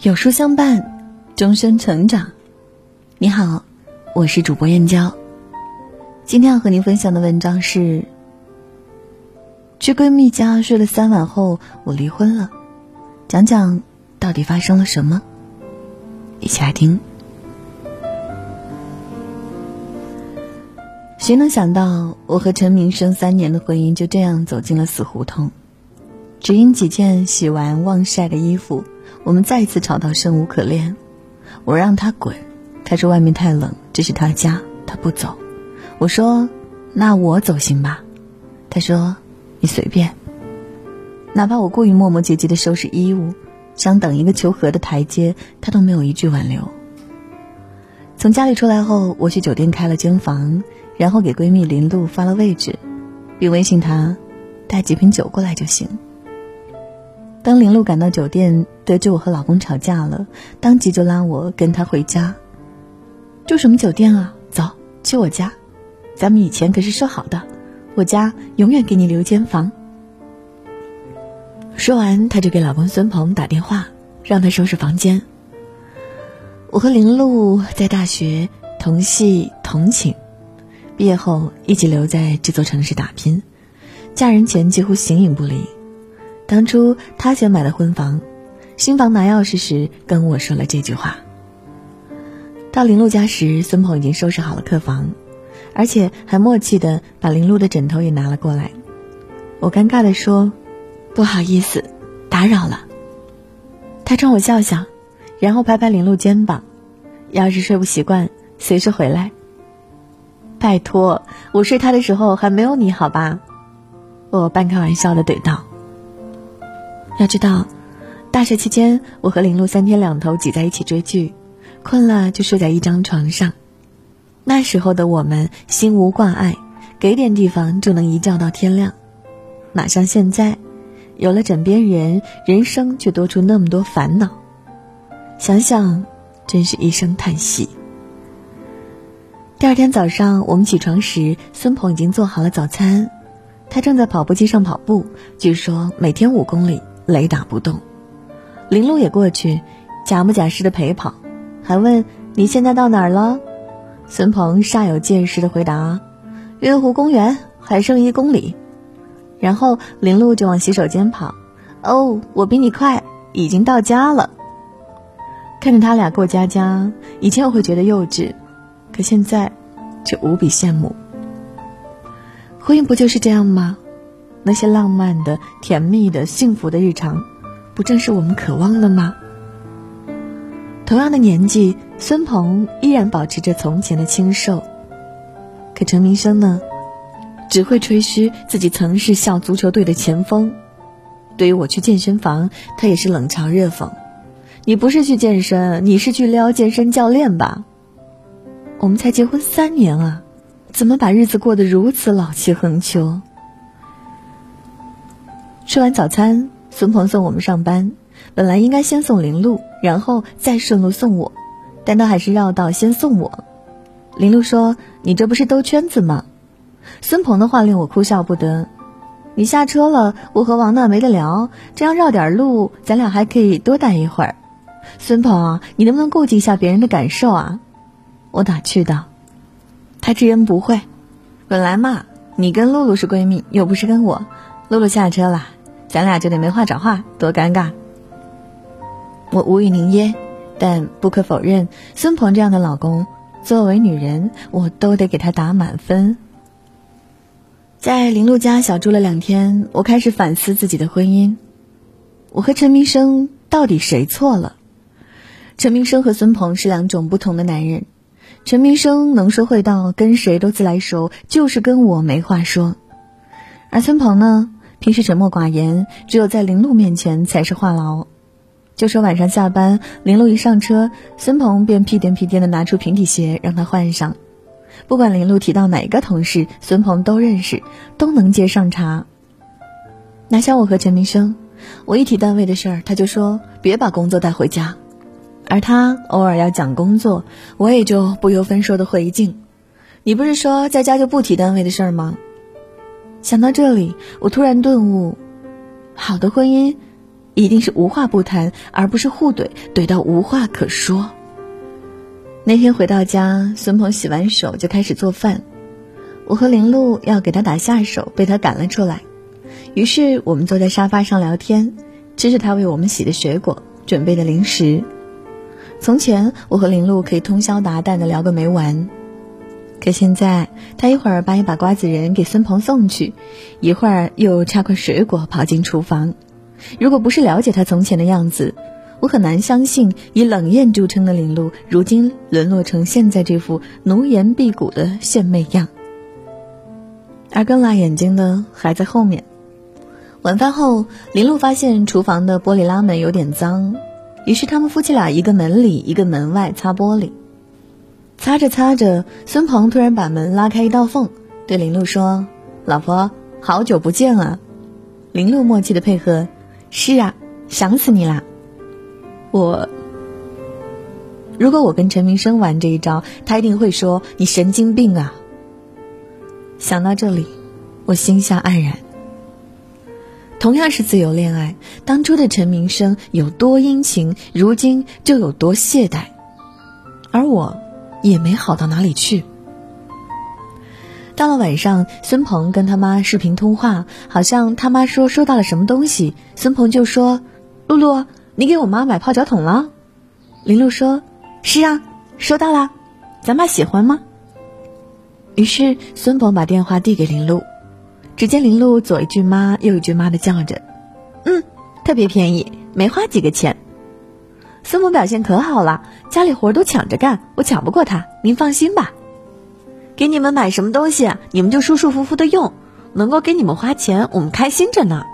有书相伴，终身成长。你好，我是主播燕娇。今天要和您分享的文章是：去闺蜜家睡了三晚后，我离婚了。讲讲到底发生了什么？一起来听。谁能想到，我和陈明生三年的婚姻就这样走进了死胡同？只因几件洗完忘晒的衣服。我们再一次吵到生无可恋，我让他滚，他说外面太冷，这是他家，他不走。我说那我走行吧，他说你随便。哪怕我故意磨磨唧唧的收拾衣物，想等一个求和的台阶，他都没有一句挽留。从家里出来后，我去酒店开了间房，然后给闺蜜林露发了位置，并微信她带几瓶酒过来就行。当林露赶到酒店，得知我和老公吵架了，当即就拉我跟他回家。住什么酒店啊？走，去我家。咱们以前可是说好的，我家永远给你留间房。说完，他就给老公孙鹏打电话，让他收拾房间。我和林露在大学同系同寝，毕业后一起留在这座城市打拼，嫁人前几乎形影不离。当初他先买的婚房，新房拿钥匙时跟我说了这句话。到林露家时，孙鹏已经收拾好了客房，而且还默契的把林露的枕头也拿了过来。我尴尬的说：“不好意思，打扰了。”他冲我笑笑，然后拍拍林露肩膀：“要是睡不习惯，随时回来。”拜托，我睡他的时候还没有你好吧？我半开玩笑的怼道。要知道，大学期间我和林露三天两头挤在一起追剧，困了就睡在一张床上。那时候的我们心无挂碍，给点地方就能一觉到天亮。哪像现在，有了枕边人，人生却多出那么多烦恼。想想，真是一声叹息。第二天早上我们起床时，孙鹏已经做好了早餐，他正在跑步机上跑步，据说每天五公里。雷打不动，林露也过去，假模假式的陪跑，还问你现在到哪儿了？孙鹏煞有介事的回答：月湖公园还剩一公里。然后林露就往洗手间跑。哦，我比你快，已经到家了。看着他俩过家家，以前我会觉得幼稚，可现在却无比羡慕。婚姻不就是这样吗？那些浪漫的、甜蜜的、幸福的日常，不正是我们渴望的吗？同样的年纪，孙鹏依然保持着从前的清瘦，可陈明生呢，只会吹嘘自己曾是校足球队的前锋。对于我去健身房，他也是冷嘲热讽：“你不是去健身，你是去撩健身教练吧？”我们才结婚三年啊，怎么把日子过得如此老气横秋？吃完早餐，孙鹏送我们上班。本来应该先送林露，然后再顺路送我，但他还是绕道先送我。林露说：“你这不是兜圈子吗？”孙鹏的话令我哭笑不得。你下车了，我和王娜没得聊，这样绕点路，咱俩还可以多待一会儿。孙鹏，你能不能顾及一下别人的感受啊？我打趣道。他直言不讳。本来嘛，你跟露露是闺蜜，又不是跟我。露露下车了。咱俩就得没话找话，多尴尬。我无语凝噎，但不可否认，孙鹏这样的老公，作为女人，我都得给他打满分。在林露家小住了两天，我开始反思自己的婚姻。我和陈明生到底谁错了？陈明生和孙鹏是两种不同的男人。陈明生能说会道，跟谁都自来熟，就是跟我没话说。而孙鹏呢？平时沉默寡言，只有在林露面前才是话痨。就说晚上下班，林露一上车，孙鹏便屁颠屁颠的拿出平底鞋让她换上。不管林露提到哪个同事，孙鹏都认识，都能接上茬。哪像我和陈明生，我一提单位的事儿，他就说别把工作带回家，而他偶尔要讲工作，我也就不由分说的回敬：“你不是说在家就不提单位的事儿吗？”想到这里，我突然顿悟，好的婚姻一定是无话不谈，而不是互怼，怼到无话可说。那天回到家，孙鹏洗完手就开始做饭，我和林露要给他打下手，被他赶了出来。于是我们坐在沙发上聊天，吃着他为我们洗的水果、准备的零食。从前我和林露可以通宵达旦的聊个没完，可现在他一会儿把一把瓜子仁给孙鹏送去，一会儿又插块水果跑进厨房。如果不是了解他从前的样子，我很难相信，以冷艳著称的林露，如今沦落成现在这副奴颜婢骨的献媚样。而更辣眼睛的还在后面。晚饭后，林露发现厨房的玻璃拉门有点脏，于是他们夫妻俩一个门里，一个门外擦玻璃。擦着擦着，孙鹏突然把门拉开一道缝，对林露说：“老婆，好久不见啊！”林露默契的配合：“是啊，想死你啦。”我，如果我跟陈明生玩这一招，他一定会说你神经病啊。想到这里，我心下黯然。同样是自由恋爱，当初的陈明生有多殷勤，如今就有多懈怠，而我，也没好到哪里去。到了晚上，孙鹏跟他妈视频通话，好像他妈说收到了什么东西，孙鹏就说：“露露。”你给我妈买泡脚桶了，林露说：“是啊，收到了，咱妈喜欢吗？”于是孙鹏把电话递给林露，只见林露左一句妈，右一句妈的叫着：“嗯，特别便宜，没花几个钱。”孙母表现可好了，家里活都抢着干，我抢不过他，您放心吧。给你们买什么东西，你们就舒舒服服的用，能够给你们花钱，我们开心着呢。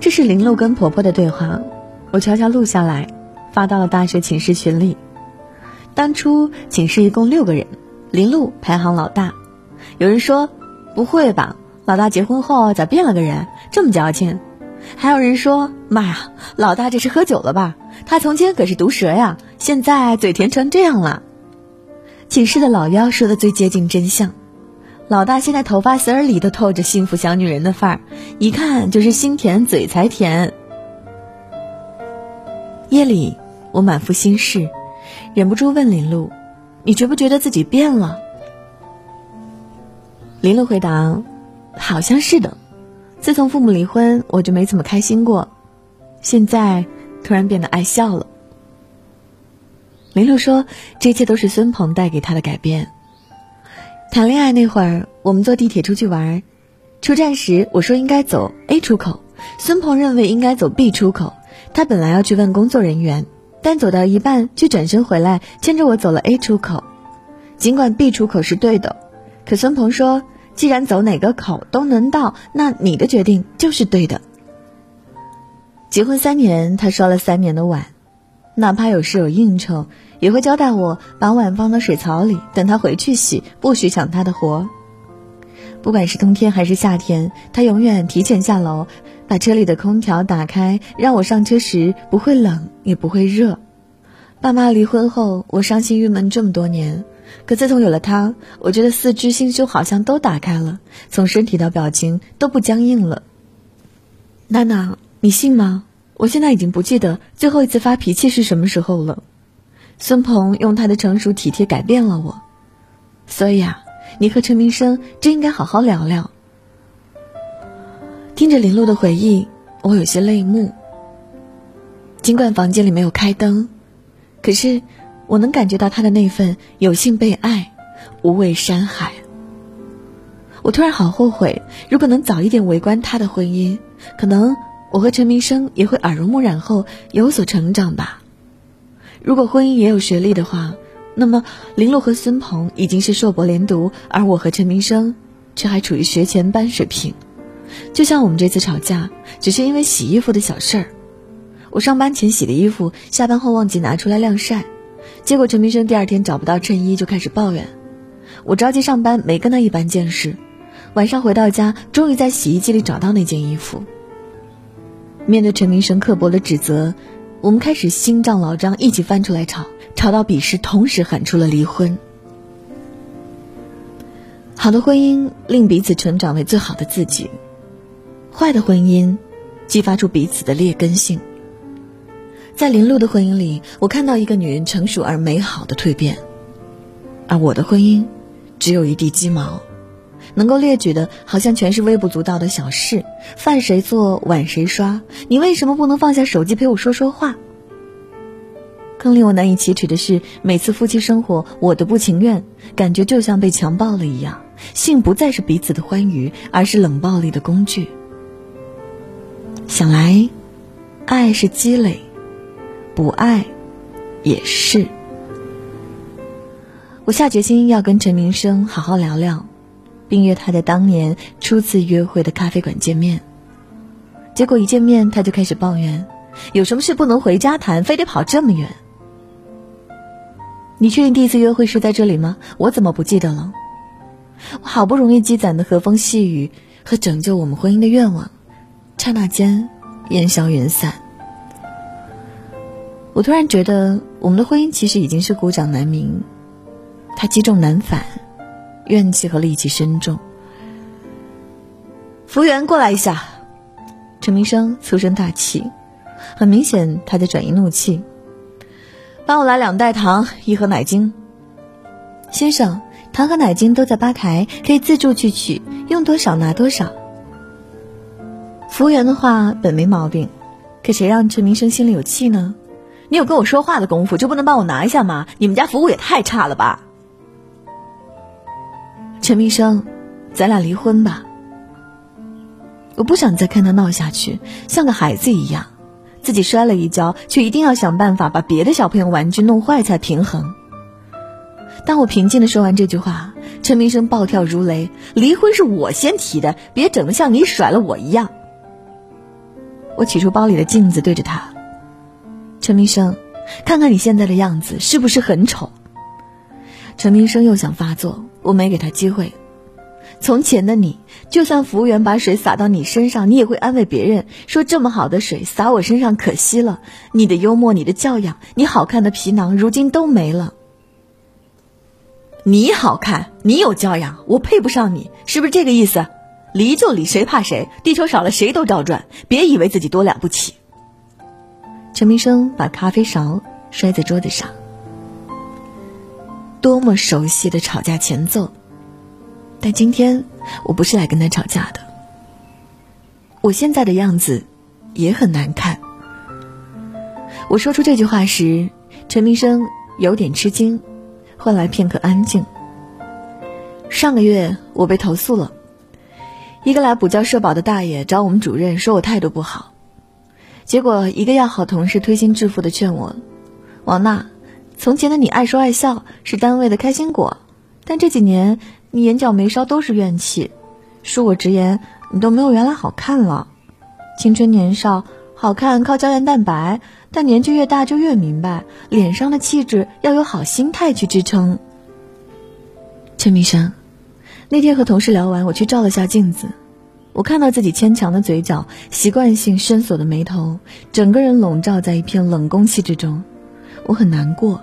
这是林露跟婆婆的对话，我悄悄录下来，发到了大学寝室群里。当初寝室一共六个人，林露排行老大。有人说：“不会吧，老大结婚后咋变了个人，这么矫情？”还有人说：“妈呀，老大这是喝酒了吧？他从前可是毒舌呀，现在嘴甜成这样了。”寝室的老幺说的最接近真相。老大现在头发丝儿里都透着幸福小女人的范儿，一看就是心甜嘴才甜。夜里，我满腹心事，忍不住问林露：“你觉不觉得自己变了？”林露回答：“好像是的。自从父母离婚，我就没怎么开心过，现在突然变得爱笑了。”林露说：“这一切都是孙鹏带给他的改变。”谈恋爱那会儿，我们坐地铁出去玩，出站时我说应该走 A 出口，孙鹏认为应该走 B 出口。他本来要去问工作人员，但走到一半却转身回来，牵着我走了 A 出口。尽管 B 出口是对的，可孙鹏说，既然走哪个口都能到，那你的决定就是对的。结婚三年，他刷了三年的碗，哪怕有事有应酬。也会交代我把碗放到水槽里，等他回去洗，不许抢他的活。不管是冬天还是夏天，他永远提前下楼，把车里的空调打开，让我上车时不会冷也不会热。爸妈离婚后，我伤心郁闷这么多年，可自从有了他，我觉得四肢心胸好像都打开了，从身体到表情都不僵硬了。娜娜，你信吗？我现在已经不记得最后一次发脾气是什么时候了。孙鹏用他的成熟体贴改变了我，所以啊，你和陈明生真应该好好聊聊。听着林露的回忆，我有些泪目。尽管房间里没有开灯，可是我能感觉到他的那份有幸被爱、无畏山海。我突然好后悔，如果能早一点围观他的婚姻，可能我和陈明生也会耳濡目染后有所成长吧。如果婚姻也有学历的话，那么林露和孙鹏已经是硕博连读，而我和陈明生却还处于学前班水平。就像我们这次吵架，只是因为洗衣服的小事儿。我上班前洗的衣服，下班后忘记拿出来晾晒，结果陈明生第二天找不到衬衣就开始抱怨。我着急上班，没跟他一般见识。晚上回到家，终于在洗衣机里找到那件衣服。面对陈明生刻薄的指责。我们开始新账老账一起翻出来吵，吵到彼时同时喊出了离婚。好的婚姻令彼此成长为最好的自己，坏的婚姻激发出彼此的劣根性。在林露的婚姻里，我看到一个女人成熟而美好的蜕变，而我的婚姻只有一地鸡毛，能够列举的好像全是微不足道的小事：饭谁做，碗谁刷，你为什么不能放下手机陪我说说话？更令我难以启齿的是，每次夫妻生活，我的不情愿，感觉就像被强暴了一样。性不再是彼此的欢愉，而是冷暴力的工具。想来，爱是积累。不爱，也是。我下决心要跟陈明生好好聊聊，并约他在当年初次约会的咖啡馆见面。结果一见面，他就开始抱怨：有什么事不能回家谈，非得跑这么远？你确定第一次约会是在这里吗？我怎么不记得了？我好不容易积攒的和风细雨和拯救我们婚姻的愿望，刹那间烟消云散。我突然觉得，我们的婚姻其实已经是孤掌难鸣，它积重难返，怨气和戾气深重。服务员过来一下，陈明生粗声大气，很明显他在转移怒气。帮我来两袋糖，一盒奶精。先生，糖和奶精都在吧台，可以自助去取，用多少拿多少。服务员的话本没毛病，可谁让陈明生心里有气呢？你有跟我说话的功夫，就不能帮我拿一下吗？你们家服务也太差了吧！陈明生，咱俩离婚吧。我不想再看他闹下去，像个孩子一样，自己摔了一跤，却一定要想办法把别的小朋友玩具弄坏才平衡。当我平静的说完这句话，陈明生暴跳如雷：“离婚是我先提的，别整得像你甩了我一样。”我取出包里的镜子，对着他。陈明生，看看你现在的样子，是不是很丑？陈明生又想发作，我没给他机会。从前的你，就算服务员把水洒到你身上，你也会安慰别人说：“这么好的水洒我身上可惜了。”你的幽默，你的教养，你好看的皮囊，如今都没了。你好看，你有教养，我配不上你，是不是这个意思？离就离，谁怕谁？地球少了谁都照转，别以为自己多了不起。陈明生把咖啡勺摔在桌子上，多么熟悉的吵架前奏！但今天我不是来跟他吵架的。我现在的样子也很难看。我说出这句话时，陈明生有点吃惊，换来片刻安静。上个月我被投诉了，一个来补交社保的大爷找我们主任说我态度不好。结果，一个要好同事推心置腹的劝我：“王娜，从前的你爱说爱笑，是单位的开心果，但这几年你眼角眉梢都是怨气。恕我直言，你都没有原来好看了。青春年少，好看靠胶原蛋白，但年纪越大就越明白，脸上的气质要有好心态去支撑。”陈明生，那天和同事聊完，我去照了下镜子。我看到自己牵强的嘴角，习惯性深锁的眉头，整个人笼罩在一片冷空气之中，我很难过，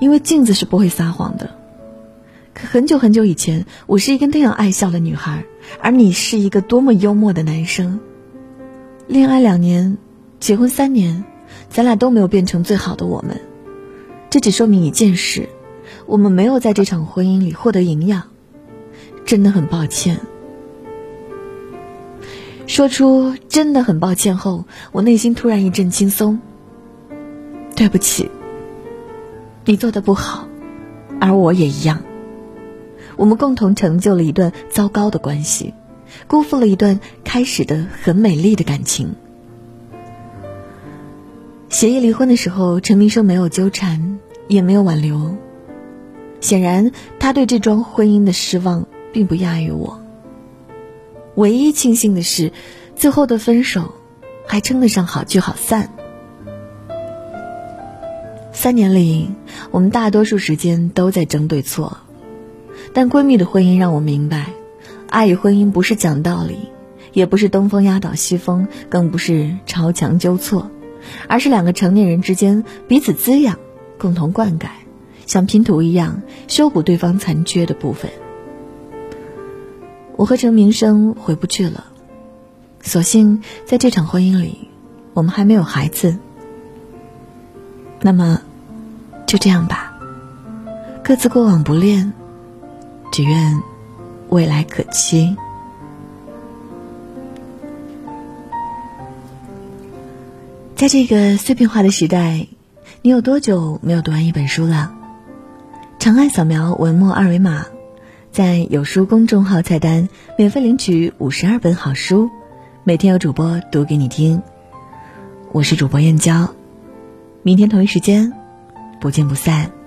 因为镜子是不会撒谎的。可很久很久以前，我是一个那样爱笑的女孩，而你是一个多么幽默的男生。恋爱两年，结婚三年，咱俩都没有变成最好的我们，这只说明一件事：我们没有在这场婚姻里获得营养。真的很抱歉。说出真的很抱歉后，我内心突然一阵轻松。对不起，你做的不好，而我也一样。我们共同成就了一段糟糕的关系，辜负了一段开始的很美丽的感情。协议离婚的时候，陈明生没有纠缠，也没有挽留。显然，他对这桩婚姻的失望并不亚于我。唯一庆幸的是，最后的分手还称得上好聚好散。三年里，我们大多数时间都在争对错，但闺蜜的婚姻让我明白，爱与婚姻不是讲道理，也不是东风压倒西风，更不是朝墙纠错，而是两个成年人之间彼此滋养，共同灌溉，像拼图一样修补对方残缺的部分。我和陈明生回不去了，所幸在这场婚姻里，我们还没有孩子。那么，就这样吧，各自过往不恋，只愿未来可期。在这个碎片化的时代，你有多久没有读完一本书了？长按扫描文末二维码，在有书公众号菜单免费领取五十二本好书，每天有主播读给你听。我是主播燕娇，明天同一时间，不见不散。